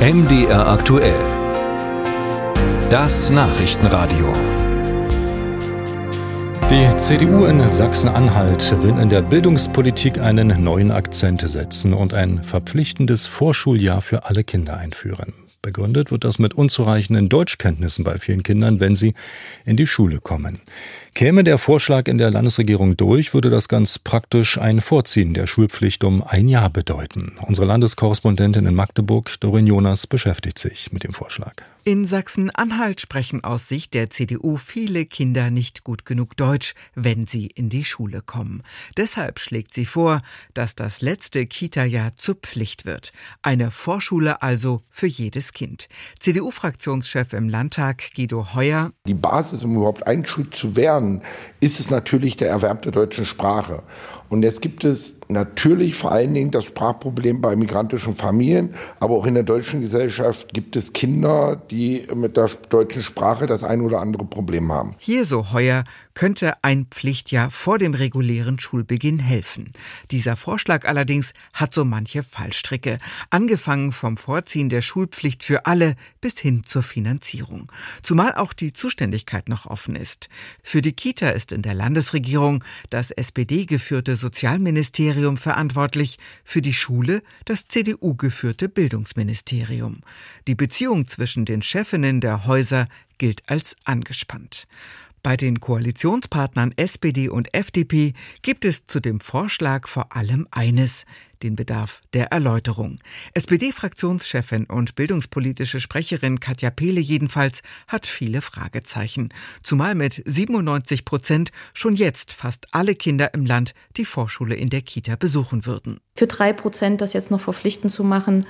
MDR aktuell. Das Nachrichtenradio. Die CDU in Sachsen-Anhalt will in der Bildungspolitik einen neuen Akzent setzen und ein verpflichtendes Vorschuljahr für alle Kinder einführen. Begründet wird das mit unzureichenden Deutschkenntnissen bei vielen Kindern, wenn sie in die Schule kommen. Käme der Vorschlag in der Landesregierung durch, würde das ganz praktisch ein Vorziehen der Schulpflicht um ein Jahr bedeuten. Unsere Landeskorrespondentin in Magdeburg, Dorin Jonas, beschäftigt sich mit dem Vorschlag. In Sachsen-Anhalt sprechen aus Sicht der CDU viele Kinder nicht gut genug Deutsch, wenn sie in die Schule kommen. Deshalb schlägt sie vor, dass das letzte Kita-Jahr zur Pflicht wird. Eine Vorschule also für jedes Kind. CDU-Fraktionschef im Landtag Guido Heuer. Die Basis, um überhaupt einschult zu werden, ist es natürlich der Erwerb der deutschen Sprache. Und jetzt gibt es natürlich vor allen Dingen das Sprachproblem bei migrantischen Familien, aber auch in der deutschen Gesellschaft gibt es Kinder, die mit der deutschen Sprache das ein oder andere Problem haben. Hier so heuer könnte ein Pflichtjahr vor dem regulären Schulbeginn helfen. Dieser Vorschlag allerdings hat so manche Fallstricke, angefangen vom Vorziehen der Schulpflicht für alle bis hin zur Finanzierung. Zumal auch die Zuständigkeit noch offen ist. Für die Kita ist in der Landesregierung das SPD geführte Sozialministerium verantwortlich, für die Schule das CDU geführte Bildungsministerium. Die Beziehung zwischen den Chefinnen der Häuser gilt als angespannt. Bei den Koalitionspartnern SPD und FDP gibt es zu dem Vorschlag vor allem eines, den Bedarf der Erläuterung. SPD-Fraktionschefin und bildungspolitische Sprecherin Katja Pehle jedenfalls hat viele Fragezeichen. Zumal mit 97 Prozent schon jetzt fast alle Kinder im Land die Vorschule in der Kita besuchen würden. Für drei Prozent das jetzt noch verpflichtend zu machen,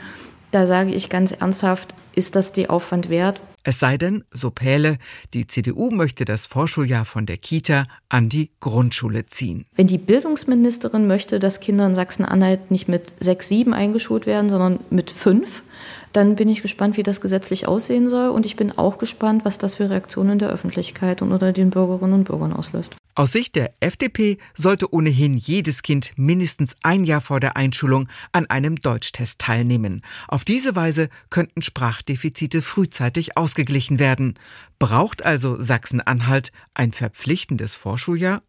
da sage ich ganz ernsthaft, ist das die Aufwand wert? Es sei denn, so Pähle, die CDU möchte das Vorschuljahr von der Kita an die Grundschule ziehen. Wenn die Bildungsministerin möchte, dass Kinder in Sachsen-Anhalt nicht mit sechs, sieben eingeschult werden, sondern mit fünf, dann bin ich gespannt, wie das gesetzlich aussehen soll. Und ich bin auch gespannt, was das für Reaktionen in der Öffentlichkeit und unter den Bürgerinnen und Bürgern auslöst. Aus Sicht der FDP sollte ohnehin jedes Kind mindestens ein Jahr vor der Einschulung an einem Deutschtest teilnehmen. Auf diese Weise könnten Sprachdefizite frühzeitig ausgeglichen werden. Braucht also Sachsen-Anhalt ein verpflichtendes Vorschuljahr?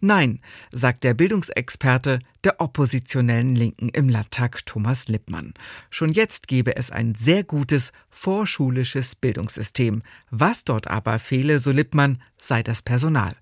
Nein, sagt der Bildungsexperte der oppositionellen Linken im Landtag Thomas Lippmann. Schon jetzt gebe es ein sehr gutes vorschulisches Bildungssystem. Was dort aber fehle, so Lippmann, sei das Personal.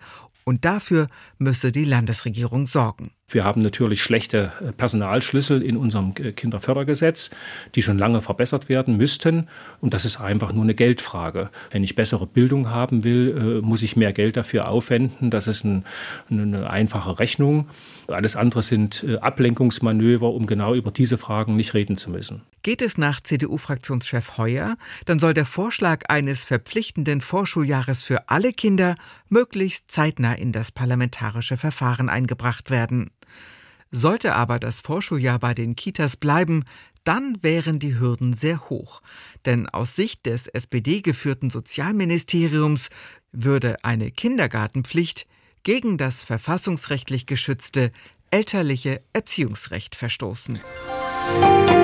Und dafür müsse die Landesregierung sorgen. Wir haben natürlich schlechte äh, Personalschlüssel in unserem äh, Kinderfördergesetz, die schon lange verbessert werden müssten. Und das ist einfach nur eine Geldfrage. Wenn ich bessere Bildung haben will, äh, muss ich mehr Geld dafür aufwenden. Das ist ein, eine einfache Rechnung. Alles andere sind Ablenkungsmanöver, um genau über diese Fragen nicht reden zu müssen. Geht es nach CDU-Fraktionschef Heuer, dann soll der Vorschlag eines verpflichtenden Vorschuljahres für alle Kinder möglichst zeitnah in das parlamentarische Verfahren eingebracht werden. Sollte aber das Vorschuljahr bei den Kitas bleiben, dann wären die Hürden sehr hoch. Denn aus Sicht des SPD geführten Sozialministeriums würde eine Kindergartenpflicht gegen das verfassungsrechtlich geschützte elterliche Erziehungsrecht verstoßen. Musik